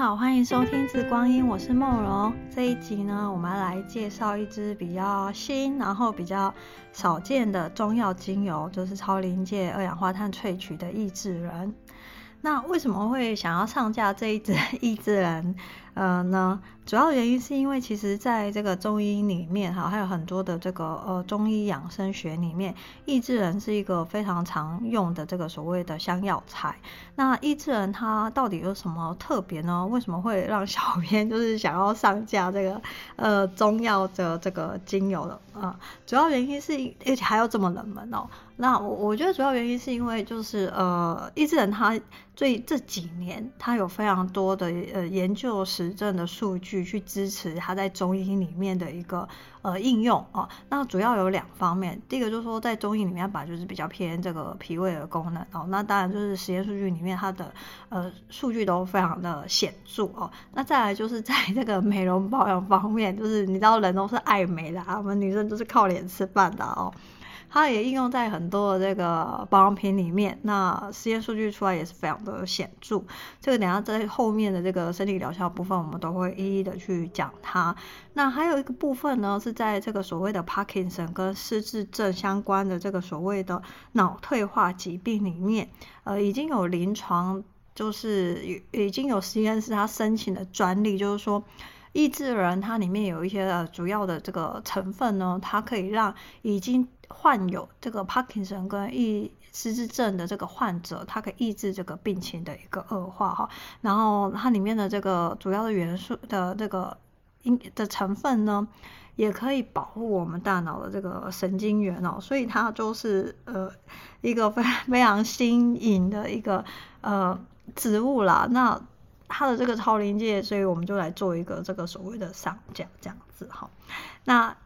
好，欢迎收听《紫光阴》，我是梦蓉。这一集呢，我们来介绍一支比较新，然后比较少见的中药精油，就是超临界二氧化碳萃取的益智仁。那为什么会想要上架这一支益智人？呃呢，主要原因是因为其实在这个中医里面哈，还有很多的这个呃中医养生学里面，益智人是一个非常常用的这个所谓的香药材。那益智人它到底有什么特别呢？为什么会让小编 就是想要上架这个呃中药的这个精油的啊？主要原因是而且还要这么冷门哦。那我我觉得主要原因是因为就是呃意志人它最这几年它有非常多的呃研究实证的数据去支持它在中医里面的一个呃应用哦，那主要有两方面，第一个就是说在中医里面，把就是比较偏这个脾胃的功能哦，那当然就是实验数据里面它的呃数据都非常的显著哦，那再来就是在这个美容保养方面，就是你知道人都是爱美的啊，我们女生都是靠脸吃饭的哦。它也应用在很多的这个保养品里面，那实验数据出来也是非常的显著。这个等下在后面的这个身体疗效部分，我们都会一一的去讲它。那还有一个部分呢，是在这个所谓的帕金森跟失智症相关的这个所谓的脑退化疾病里面，呃，已经有临床，就是已经有实验室它申请的专利，就是说。抑制人它里面有一些呃主要的这个成分呢，它可以让已经患有这个帕金森跟抑失智症的这个患者，它可以抑制这个病情的一个恶化哈。然后它里面的这个主要的元素的这个因的成分呢，也可以保护我们大脑的这个神经元哦。所以它就是呃一个非非常新颖的一个呃植物啦。那它的这个超临界，所以我们就来做一个这个所谓的上架这样子哈。那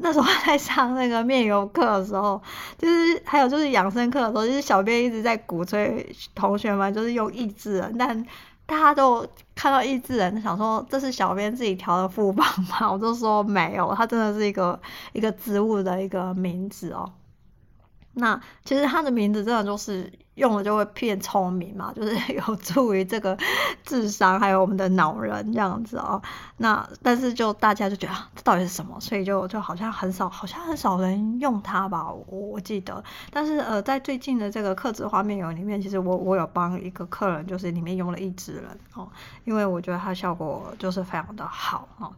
那时候在上那个面油课的时候，就是还有就是养生课的时候，就是小编一直在鼓吹同学们就是用意志，但大家都看到意志人，想说这是小编自己调的副榜吗？我就说没有，它真的是一个一个植物的一个名字哦。那其实它的名字真的就是用了就会变聪明嘛，就是有助于这个智商，还有我们的脑人这样子哦。那但是就大家就觉得啊，这到底是什么？所以就就好像很少，好像很少人用它吧，我我记得。但是呃，在最近的这个客制画面油里面，其实我我有帮一个客人，就是里面用了意志人哦，因为我觉得它效果就是非常的好哦。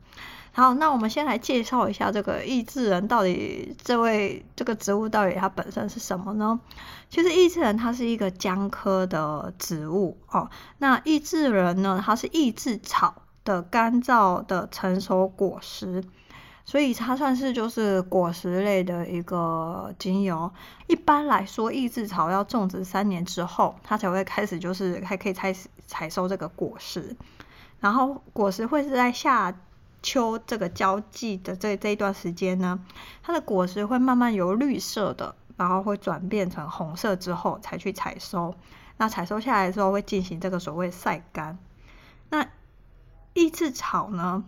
好，那我们先来介绍一下这个意志人到底这位这个植物到底它本身是什么呢？其实意志人它是一个姜科的植物哦。那意志人呢，它是意志草的干燥的成熟果实，所以它算是就是果实类的一个精油。一般来说，益智草要种植三年之后，它才会开始就是还可以采采收这个果实，然后果实会是在夏。秋这个交际的这这一段时间呢，它的果实会慢慢由绿色的，然后会转变成红色之后才去采收。那采收下来之后会进行这个所谓晒干。那益智草呢，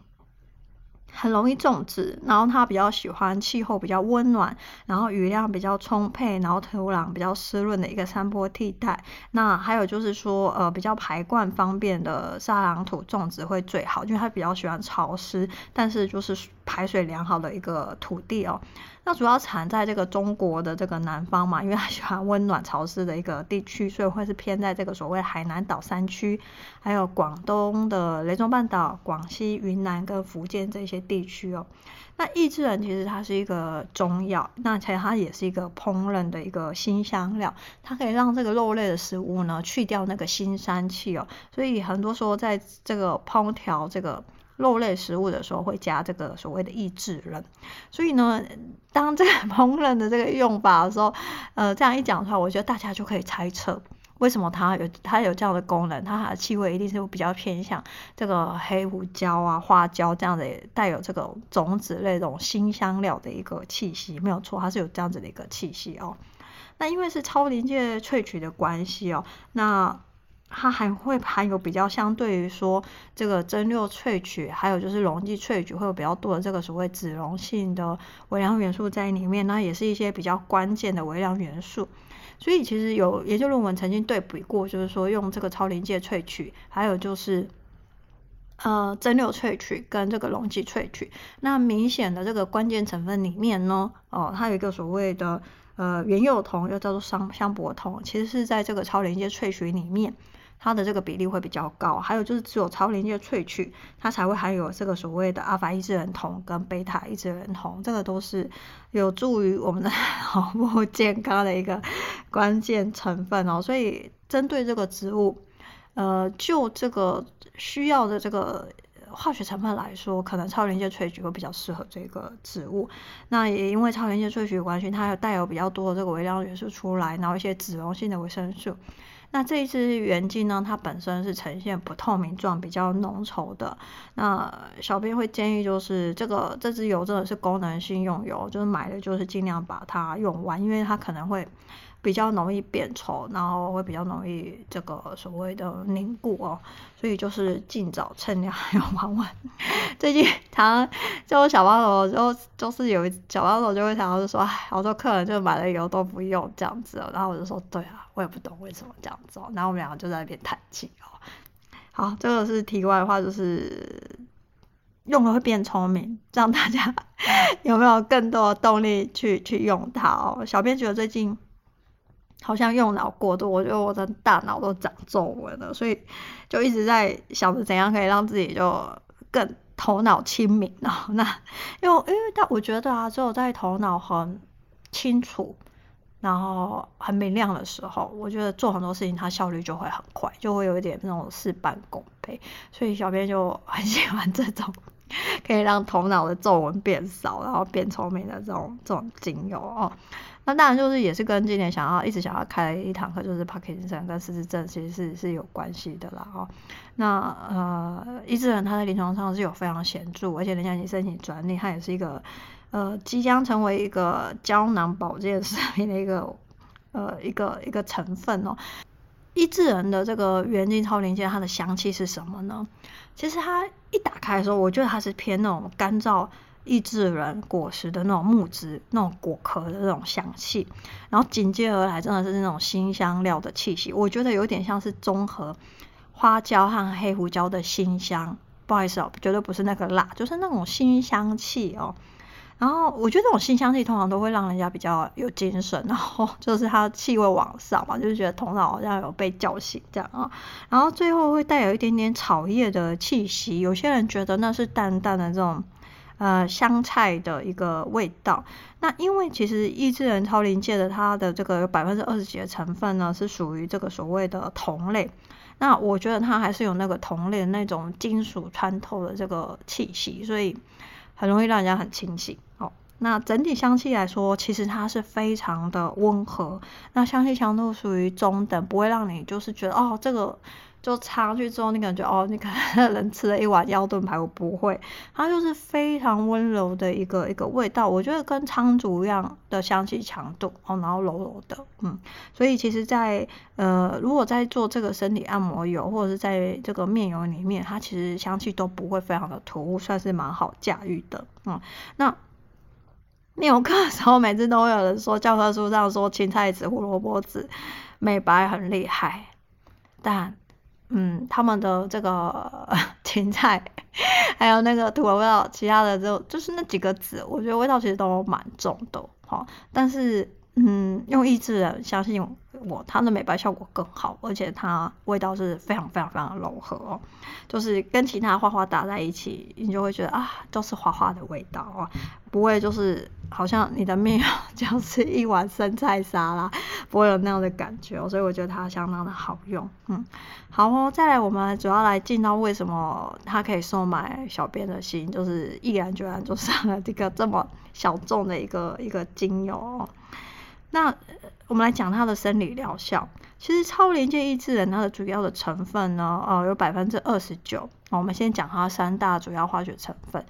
很容易种植，然后它比较喜欢气候比较温暖，然后雨量比较充沛，然后土壤比较湿润的一个山坡地带。那还有就是说，呃，比较排灌方便的沙壤土种植会最好，因为它比较喜欢潮湿，但是就是排水良好的一个土地哦。那主要产在这个中国的这个南方嘛，因为它喜欢温暖潮湿的一个地区，所以会是偏在这个所谓海南岛山区，还有广东的雷州半岛、广西、云南跟福建这些地区哦。那益智仁其实它是一个中药，那其实它也是一个烹饪的一个辛香料，它可以让这个肉类的食物呢去掉那个腥膻气哦，所以很多时候在这个烹调这个。肉类食物的时候会加这个所谓的抑制人，所以呢，当这个 烹饪的这个用法的时候，呃，这样一讲出来，我觉得大家就可以猜测为什么它有它有这样的功能，它的气味一定是比较偏向这个黑胡椒啊、花椒这样的带有这个种子类这种辛香料的一个气息，没有错，它是有这样子的一个气息哦。那因为是超临界萃取的关系哦，那。它还会含有比较相对于说这个蒸馏萃取，还有就是溶剂萃取会有比较多的这个所谓脂溶性的微量元素在里面，那也是一些比较关键的微量元素。所以其实有研究论文曾经对比过，就是说用这个超临界萃取，还有就是呃，蒸馏萃取跟这个溶剂萃取，那明显的这个关键成分里面呢，哦，它有一个所谓的呃原釉铜，又叫做香香柏铜，其实是在这个超临界萃取里面，它的这个比例会比较高。还有就是只有超临界萃取，它才会含有这个所谓的阿法抑制人酮跟贝塔抑制人酮，这个都是有助于我们的 脑部健康的一个关键成分哦。所以针对这个植物。呃，就这个需要的这个化学成分来说，可能超临界萃取会比较适合这个植物。那也因为超临界萃取的关系，它有带有比较多的这个微量元素出来，然后一些脂溶性的维生素。那这一支原精呢，它本身是呈现不透明状，比较浓稠的。那小编会建议，就是这个这支油真的是功能性用油，就是买的就是尽量把它用完，因为它可能会。比较容易变稠，然后会比较容易这个所谓的凝固哦，所以就是尽早趁量用完完。最近常就小帮手就就是有一小帮手就会常常就说，好多客人就买了油都不用这样子，然后我就说，对啊，我也不懂为什么这样子哦。然后我们两个就在那边叹气哦。好，这个是题外话，就是用了会变聪明，让大家 有没有更多的动力去去用它哦？小编觉得最近。好像用脑过度，我觉得我的大脑都长皱纹了，所以就一直在想着怎样可以让自己就更头脑清明哦。那因为因为但我觉得啊，只有在头脑很清楚，然后很明亮的时候，我觉得做很多事情它效率就会很快，就会有一点那种事半功倍。所以小编就很喜欢这种 可以让头脑的皱纹变少，然后变聪明的这种这种精油哦。那当然就是也是跟今年想要一直想要开一堂课，就是帕金森跟失智症其实是是有关系的啦哦。那呃，抑制人他在临床上是有非常显著，而且人家已经申请专利，它也是一个呃即将成为一个胶囊保健食品的一个呃一个一个成分哦。抑制人的这个原精超临界，它的香气是什么呢？其实它一打开的时候，我觉得它是偏那种干燥。抑制人果实的那种木质、那种果壳的那种香气，然后紧接而来真的是那种新香料的气息，我觉得有点像是综合花椒和黑胡椒的新香。不好意思哦，绝对不是那个辣，就是那种新香气哦。然后我觉得这种新香气通常都会让人家比较有精神，然后 就是它气味往上嘛，就是觉得头脑好像有被叫醒这样啊。然后最后会带有一点点草叶的气息，有些人觉得那是淡淡的这种。呃，香菜的一个味道。那因为其实抑制人超临界的它的这个百分之二十几的成分呢，是属于这个所谓的同类。那我觉得它还是有那个铜类的那种金属穿透的这个气息，所以很容易让人家很清醒。那整体香气来说，其实它是非常的温和。那香气强度属于中等，不会让你就是觉得哦这个。就插上去之后，你感觉哦，你可能 人吃了一碗腰炖排骨，不会，它就是非常温柔的一个一个味道。我觉得跟苍竹一样的香气强度哦，然后柔柔的，嗯，所以其实，在呃，如果在做这个身体按摩油或者是在这个面油里面，它其实香气都不会非常的突兀，算是蛮好驾驭的，嗯。那 面油课的时候，每次都会有人说教科书上说青菜籽、胡萝卜籽美白很厉害，但。嗯，他们的这个 芹菜，还有那个土味道，其他的就就是那几个籽，我觉得味道其实都蛮重的，哈。但是，嗯，用抑制人，相信我，它的美白效果更好，而且它味道是非常非常非常柔和哦，就是跟其他花花打在一起，你就会觉得啊，都是花花的味道哦，不会就是。好像你的面就是一碗生菜沙拉，不会有那样的感觉，所以我觉得它相当的好用。嗯，好哦，再来我们主要来进到为什么它可以收买小编的心，就是毅然决然就上了这个这么小众的一个一个精油哦。那我们来讲它的生理疗效。其实超临界抑制人它的主要的成分呢，哦，有百分之二十九。我们先讲它三大主要化学成分。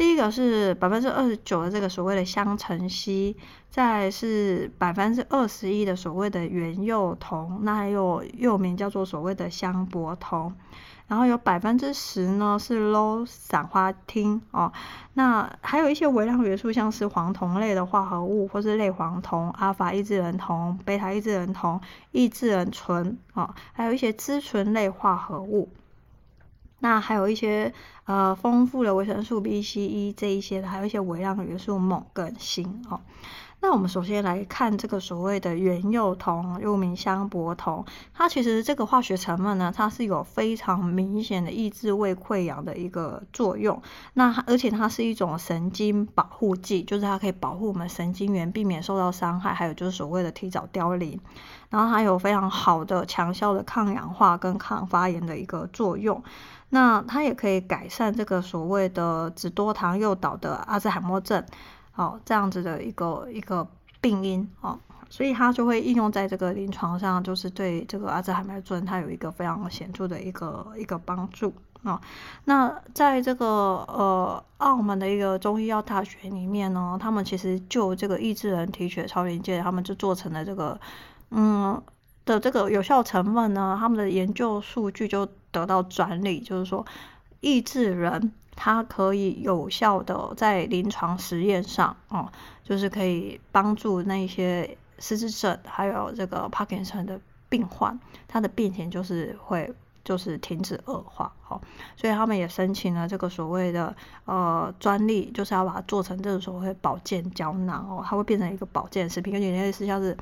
第一个是百分之二十九的这个所谓的香橙烯，再是百分之二十一的所谓的原釉铜，那还有又名叫做所谓的香柏铜。然后有百分之十呢是 low 散花烃哦，那还有一些微量元素，像是黄酮类的化合物，或是类黄酮、阿尔法抑制人酮、贝塔抑制人酮、抑制人醇啊，还有一些脂醇类化合物。那还有一些呃丰富的维生素 B、C、E 这一些的，还有一些微量元素锰跟锌哦。那我们首先来看这个所谓的原釉铜，又名香柏铜，它其实这个化学成分呢，它是有非常明显的抑制胃溃疡的一个作用。那而且它是一种神经保护剂，就是它可以保护我们神经元，避免受到伤害，还有就是所谓的提早凋零。然后它有非常好的强效的抗氧化跟抗发炎的一个作用。那它也可以改善这个所谓的脂多糖诱导的阿兹海默症。哦，这样子的一个一个病因哦，所以它就会应用在这个临床上，就是对这个阿兹海默症它有一个非常显著的一个一个帮助、哦。那在这个呃澳门的一个中医药大学里面呢，他们其实就这个抑制人提取超临界，他们就做成了这个嗯的这个有效成分呢，他们的研究数据就得到专利，就是说抑制人。它可以有效的在临床实验上，哦，就是可以帮助那些失智症，还有这个帕金森的病患，他的病情就是会就是停止恶化，哦，所以他们也申请了这个所谓的呃专利，就是要把它做成这个所谓保健胶囊哦，它会变成一个保健食品，有点类似像是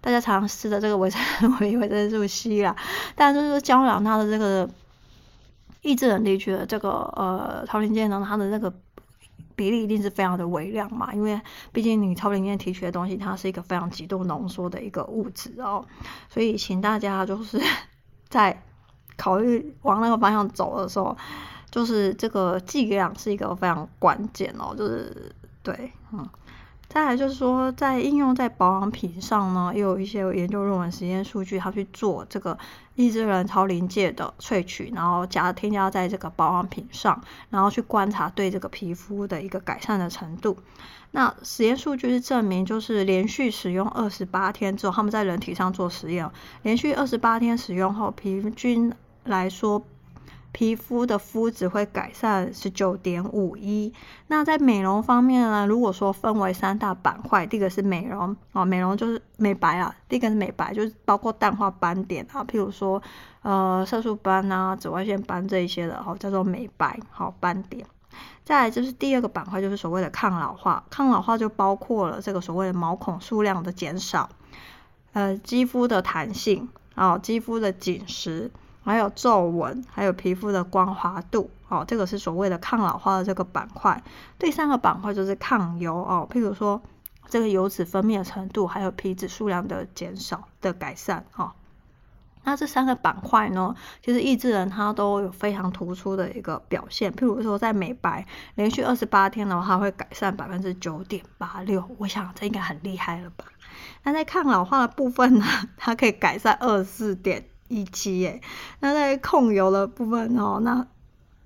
大家常吃的这个维生 维维生素 C 啦，但就是说胶囊它的这个。抑制人提取的这个呃超临界呢，它的那个比例一定是非常的微量嘛，因为毕竟你超临界提取的东西，它是一个非常极度浓缩的一个物质哦，所以请大家就是 在考虑往那个方向走的时候，就是这个剂量是一个非常关键哦，就是对，嗯。再来就是说，在应用在保养品上呢，也有一些研究论文、实验数据，他去做这个抑制人超临界的萃取，然后加添加在这个保养品上，然后去观察对这个皮肤的一个改善的程度。那实验数据是证明，就是连续使用二十八天之后，他们在人体上做实验，连续二十八天使用后，平均来说。皮肤的肤质会改善十九点五一。那在美容方面呢？如果说分为三大板块，第一个是美容哦，美容就是美白啊。第一个是美白，就是包括淡化斑点啊，譬如说呃色素斑啊、紫外线斑这一些的，哦叫做美白好、哦、斑点。再来就是第二个板块，就是所谓的抗老化。抗老化就包括了这个所谓的毛孔数量的减少，呃肌肤的弹性啊、哦，肌肤的紧实。还有皱纹，还有皮肤的光滑度，哦，这个是所谓的抗老化的这个板块。第三个板块就是抗油哦，譬如说这个油脂分泌的程度，还有皮脂数量的减少的改善哦。那这三个板块呢，其实抑制人它都有非常突出的一个表现。譬如说在美白，连续二十八天的话，它会改善百分之九点八六，我想这应该很厉害了吧？那在抗老化的部分呢，它可以改善二十四点。一期耶，那在控油的部分哦，那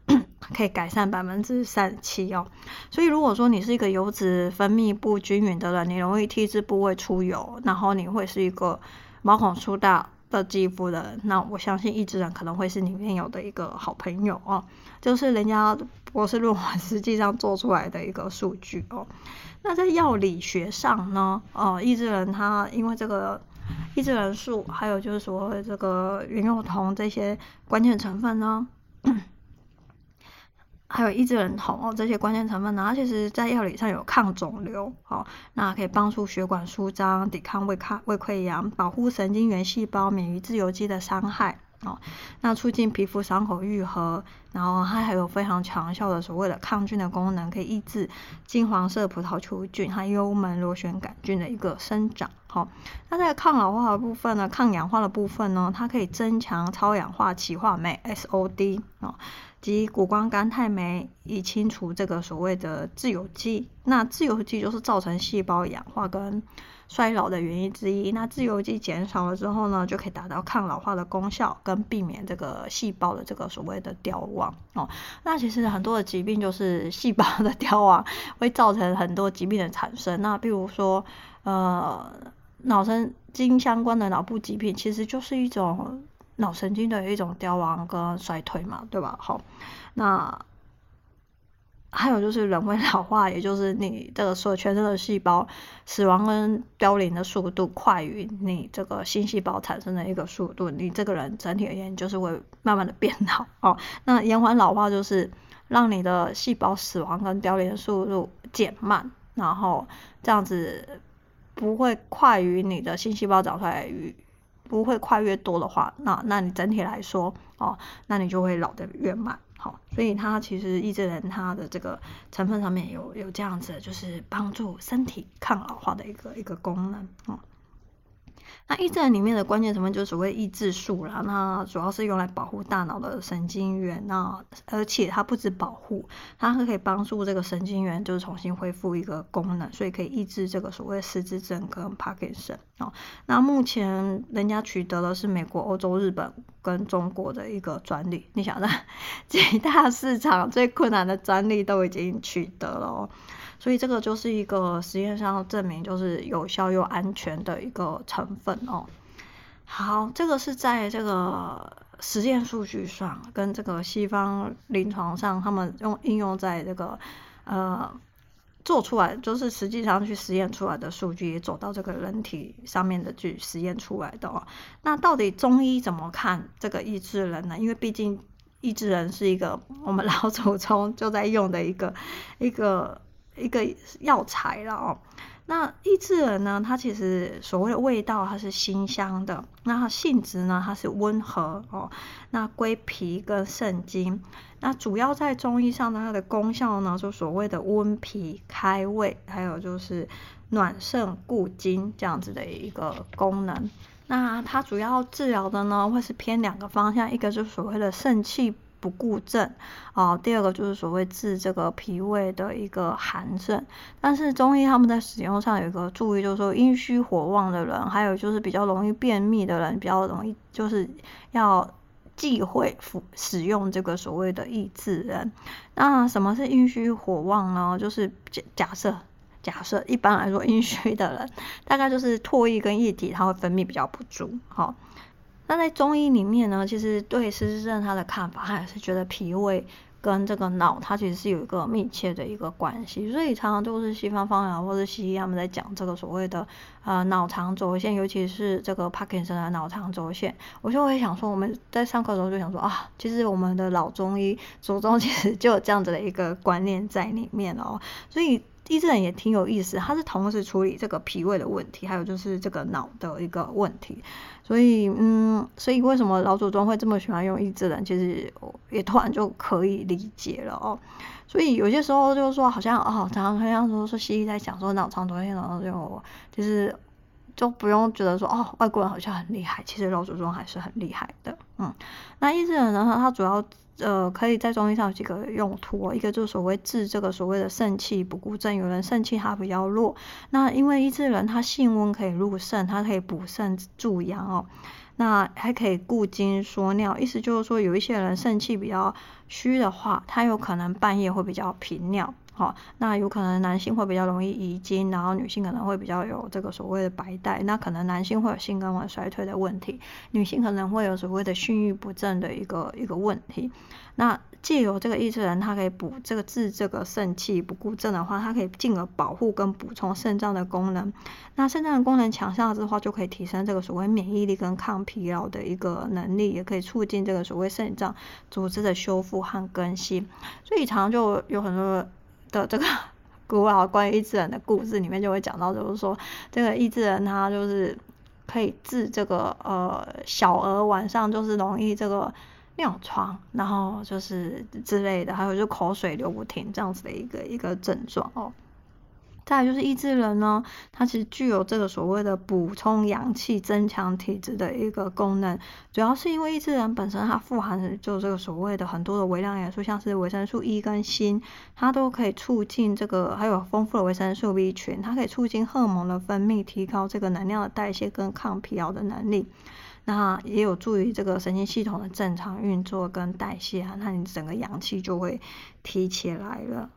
可以改善百分之三十七哦。所以如果说你是一个油脂分泌不均匀的人，你容易 T 字部位出油，然后你会是一个毛孔粗大的肌肤的人，那我相信抑制人可能会是里面有的一个好朋友哦。就是人家博士论文实际上做出来的一个数据哦。那在药理学上呢，哦，抑制人他因为这个。抑制人数，还有就是说这个云肉酮这些关键成分呢，还有抑制人酮哦这些关键成分呢，它其实在药理上有抗肿瘤哦，那可以帮助血管舒张，抵抗胃抗胃溃疡，保护神经元细胞免于自由基的伤害。哦，那促进皮肤伤口愈合，然后它还有非常强效的所谓的抗菌的功能，可以抑制金黄色葡萄球菌和幽门螺旋杆菌的一个生长。好、那在抗老化的部分呢，抗氧化的部分呢，它可以增强超氧化歧化酶 SOD、哦、及谷胱甘肽酶，以清除这个所谓的自由基。那自由基就是造成细胞氧化跟衰老的原因之一，那自由基减少了之后呢，就可以达到抗老化的功效，跟避免这个细胞的这个所谓的凋亡哦。那其实很多的疾病就是细胞的凋亡会造成很多疾病的产生。那比如说呃脑神经相关的脑部疾病，其实就是一种脑神经的一种凋亡跟衰退嘛，对吧？好，那。还有就是人会老化，也就是你这个所全身的细胞死亡跟凋零的速度快于你这个新细胞产生的一个速度，你这个人整体而言就是会慢慢的变老哦。那延缓老化就是让你的细胞死亡跟凋零的速度减慢，然后这样子不会快于你的新细胞长出来与不会快越多的话，那那你整体来说哦，那你就会老得越慢。好，所以它其实益智人它的这个成分上面有有这样子，就是帮助身体抗老化的一个一个功能哦。那益智仁里面的关键成分就是所谓抑制素啦，那主要是用来保护大脑的神经元，那而且它不止保护，它还可以帮助这个神经元就是重新恢复一个功能，所以可以抑制这个所谓失智症跟帕金森哦。那目前人家取得的是美国、欧洲、日本跟中国的一个专利，你想在 几大市场最困难的专利都已经取得了哦。所以这个就是一个实验上证明就是有效又安全的一个成分哦。好，这个是在这个实验数据上跟这个西方临床上，他们用应用在这个呃做出来，就是实际上去实验出来的数据也走到这个人体上面的去实验出来的哦。那到底中医怎么看这个益智仁呢？因为毕竟益智仁是一个我们 老祖宗就在用的一个一个。一个药材了哦，那益智仁呢？它其实所谓的味道，它是辛香的。那它性质呢？它是温和哦。那归脾跟肾经。那主要在中医上呢，它的功效呢，就所谓的温脾开胃，还有就是暖肾固精这样子的一个功能。那它主要治疗的呢，会是偏两个方向，一个就是所谓的肾气。不固症哦，第二个就是所谓治这个脾胃的一个寒症，但是中医他们在使用上有一个注意，就是说阴虚火旺的人，还有就是比较容易便秘的人，比较容易就是要忌讳服使用这个所谓的益智人。那什么是阴虚火旺呢？就是假假设假设一般来说阴虚的人，大概就是唾液跟液体它会分泌比较不足，好。那在中医里面呢，其实对失智症他的看法，他也是觉得脾胃跟这个脑，它其实是有一个密切的一个关系。所以常常都是西方方疗或者西医他们在讲这个所谓的呃脑肠轴线，尤其是这个帕金森的脑肠轴线。我就会想说，我们在上课的时候就想说啊，其实我们的老中医祖宗 其实就有这样子的一个观念在里面哦。所以益智仁也挺有意思，它是同时处理这个脾胃的问题，还有就是这个脑的一个问题。所以，嗯，所以为什么老祖宗会这么喜欢用益智仁？其实也突然就可以理解了哦。所以有些时候就是说，好像哦，常常好像说说西医在讲说脑肠轴线，然后就其实就不用觉得说哦，外国人好像很厉害，其实老祖宗还是很厉害的。嗯，那益智仁呢，它主要。呃，可以在中医上有几个用途，一个就是所谓治这个所谓的肾气不固症，有人肾气它比较弱，那因为益智仁它性温可以入肾，它可以补肾助阳哦，那还可以固精缩尿，意思就是说有一些人肾气比较虚的话，他有可能半夜会比较频尿。好，那有可能男性会比较容易遗精，然后女性可能会比较有这个所谓的白带，那可能男性会有性功能衰退的问题，女性可能会有所谓的性欲不振的一个一个问题。那借由这个益智仁，它可以补这个治这个肾气不固症的话，它可以进而保护跟补充肾脏的功能。那肾脏的功能强大之后，就可以提升这个所谓免疫力跟抗疲劳的一个能力，也可以促进这个所谓肾脏组织的修复和更新。所以常常就有很多。的这个 古老关于益智人的故事里面就会讲到，就是说这个益智人他就是可以治这个呃小儿晚上就是容易这个尿床，然后就是之类的，还有就口水流不停这样子的一个一个症状哦。再来就是益智仁呢，它其实具有这个所谓的补充阳气、增强体质的一个功能，主要是因为益智仁本身它富含就这个所谓的很多的微量元素，像是维生素 E 跟锌，它都可以促进这个，还有丰富的维生素 B 群，它可以促进荷尔蒙的分泌，提高这个能量的代谢跟抗疲劳的能力，那也有助于这个神经系统的正常运作跟代谢啊，那你整个阳气就会提起来了，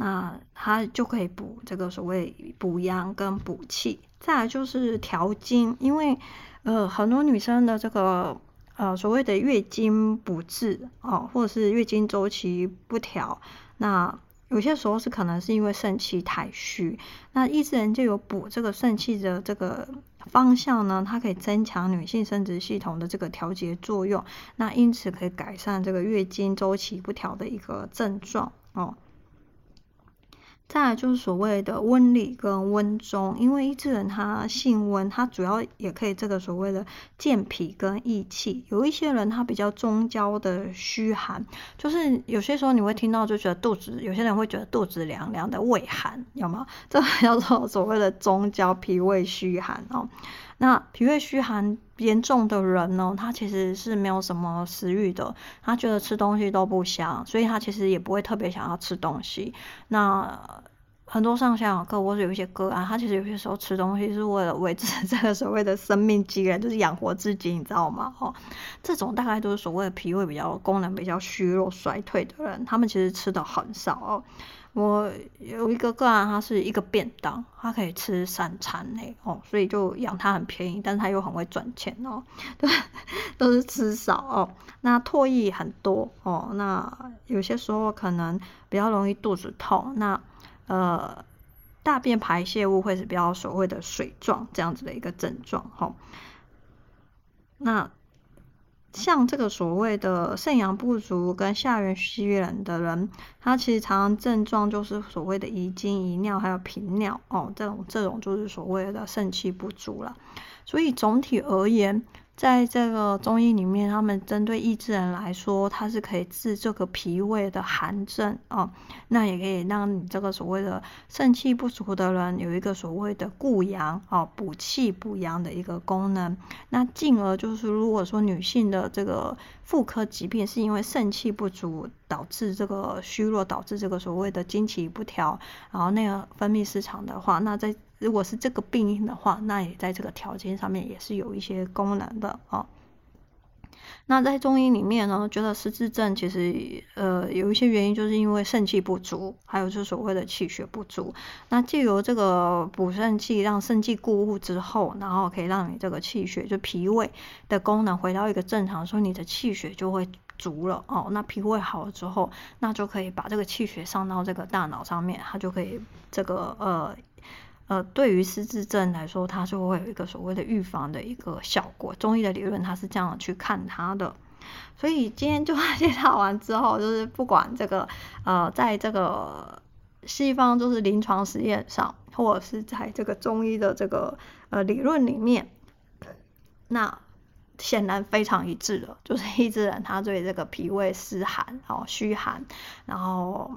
那它就可以补这个所谓补阳跟补气，再来就是调经，因为呃很多女生的这个呃所谓的月经不治哦，或者是月经周期不调，那有些时候是可能是因为肾气太虚，那意志兰就有补这个肾气的这个方向呢，它可以增强女性生殖系统的这个调节作用，那因此可以改善这个月经周期不调的一个症状哦。再来就是所谓的温里跟温中，因为一只人他性温，他主要也可以这个所谓的健脾跟益气。有一些人他比较中焦的虚寒，就是有些时候你会听到就觉得肚子，有些人会觉得肚子凉凉的胃寒，有吗？这叫做所谓的中焦脾胃虚寒哦。那脾胃虚寒严重的人呢，他其实是没有什么食欲的，他觉得吃东西都不香，所以他其实也不会特别想要吃东西。那很多上下课或者有一些个案，他其实有些时候吃东西是为了维持 这个所谓的生命机能，就是养活自己，你知道吗？哦，这种大概都是所谓的脾胃比较功能比较虚弱衰退的人，他们其实吃的很少哦。我有一个个案，他是一个便当，他可以吃三餐诶哦，所以就养他很便宜，但是他又很会赚钱哦，对，都是吃少哦。那唾液很多哦，那有些时候可能比较容易肚子痛，那呃大便排泄物会是比较所谓的水状这样子的一个症状哈、哦。那像这个所谓的肾阳不足跟下元虚冷的人，他其实常常症状就是所谓的遗精、遗尿，还有频尿哦，这种这种就是所谓的肾气不足了。所以总体而言，在这个中医里面，他们针对意志人来说，它是可以治这个脾胃的寒症哦，那也可以让你这个所谓的肾气不足的人有一个所谓的固阳哦，补气补阳的一个功能。那进而就是，如果说女性的这个妇科疾病是因为肾气不足导致这个虚弱，导致这个所谓的经期不调，然后那个分泌失常的话，那在如果是这个病因的话，那也在这个条件上面也是有一些功能的哦。那在中医里面呢，觉得失智症其实呃有一些原因，就是因为肾气不足，还有就是所谓的气血不足。那借由这个补肾气，让肾气固物之后，然后可以让你这个气血就脾胃的功能回到一个正常，所以你的气血就会足了哦。那脾胃好了之后，那就可以把这个气血上到这个大脑上面，它就可以这个呃。呃，对于失智症来说，它就会有一个所谓的预防的一个效果。中医的理论，它是这样去看它的。所以今天就介绍完之后，就是不管这个呃，在这个西方就是临床实验上，或者是在这个中医的这个呃理论里面，那显然非常一致的，就是意志人他对这个脾胃湿寒哦虚寒，然后。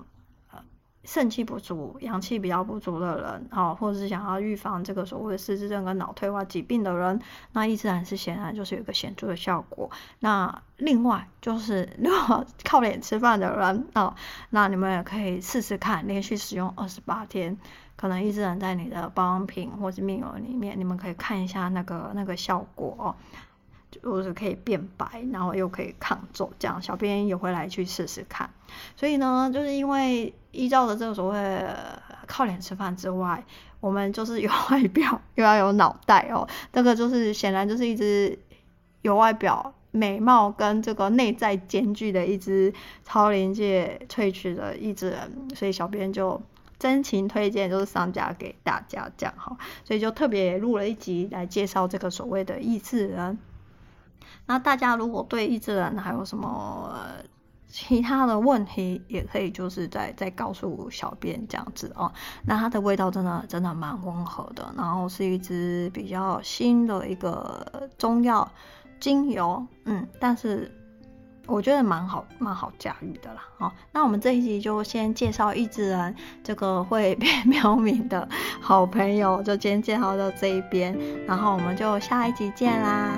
肾气不足、阳气比较不足的人，哦，或者是想要预防这个所谓的失智症跟脑退化疾病的人，那益智兰是显然就是有一个显著的效果。那另外就是如果 靠脸吃饭的人，哦，那你们也可以试试看，连续使用二十八天，可能意志兰在你的保养品或是命油里面，你们可以看一下那个那个效果哦。就是可以变白，然后又可以抗皱，这样小编也会来去试试看。所以呢，就是因为依照的这个所谓靠脸吃饭之外，我们就是有外表又要有脑袋哦。这个就是显然就是一只有外表美貌跟这个内在兼具的一只超临界萃取的一只人，所以小编就真情推荐，就是上架给大家这样哈。所以就特别录了一集来介绍这个所谓的意志人。那大家如果对益智人还有什么其他的问题，也可以就是再再告诉小编这样子哦。那它的味道真的真的蛮温和的，然后是一支比较新的一个中药精油，嗯，但是我觉得蛮好蛮好驾驭的啦。好，那我们这一集就先介绍意志人这个会变 喵名的好朋友，就先介绍到这一边，然后我们就下一集见啦。